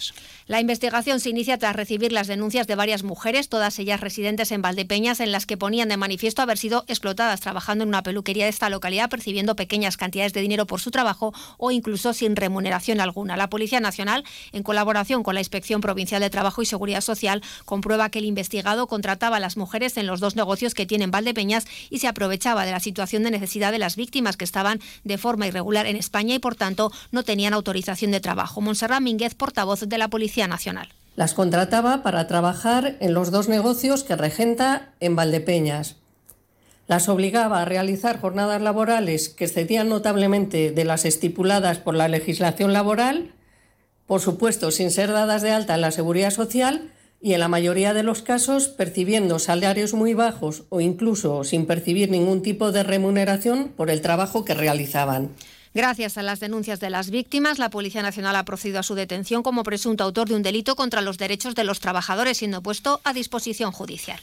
Valdepeñas. La investigación se inicia tras recibir las denuncias de varias mujeres, todas ellas residentes en Valdepeñas, en las que ponían de manifiesto haber sido explotadas trabajando en una peluquería de esta localidad, percibiendo pequeñas cantidades de dinero por su trabajo o incluso sin remuneración alguna. La Policía Nacional, en colaboración con la Inspección Provincial de Trabajo y Seguridad Social, comprueba que el investigado contrataba a las mujeres en los dos negocios que tienen Valdepeñas y se aprovechaba de la situación de necesidad de las víctimas que estaban de forma irregular en España y, por tanto, no tenían autorización de trabajo. Monserrat Mínguez, portavoz de la Policía Nacional. Las contrataba para trabajar en los dos negocios que regenta en Valdepeñas. Las obligaba a realizar jornadas laborales que excedían notablemente de las estipuladas por la legislación laboral, por supuesto sin ser dadas de alta en la seguridad social y en la mayoría de los casos percibiendo salarios muy bajos o incluso sin percibir ningún tipo de remuneración por el trabajo que realizaban. Gracias a las denuncias de las víctimas, la Policía Nacional ha procedido a su detención como presunto autor de un delito contra los derechos de los trabajadores, siendo puesto a disposición judicial.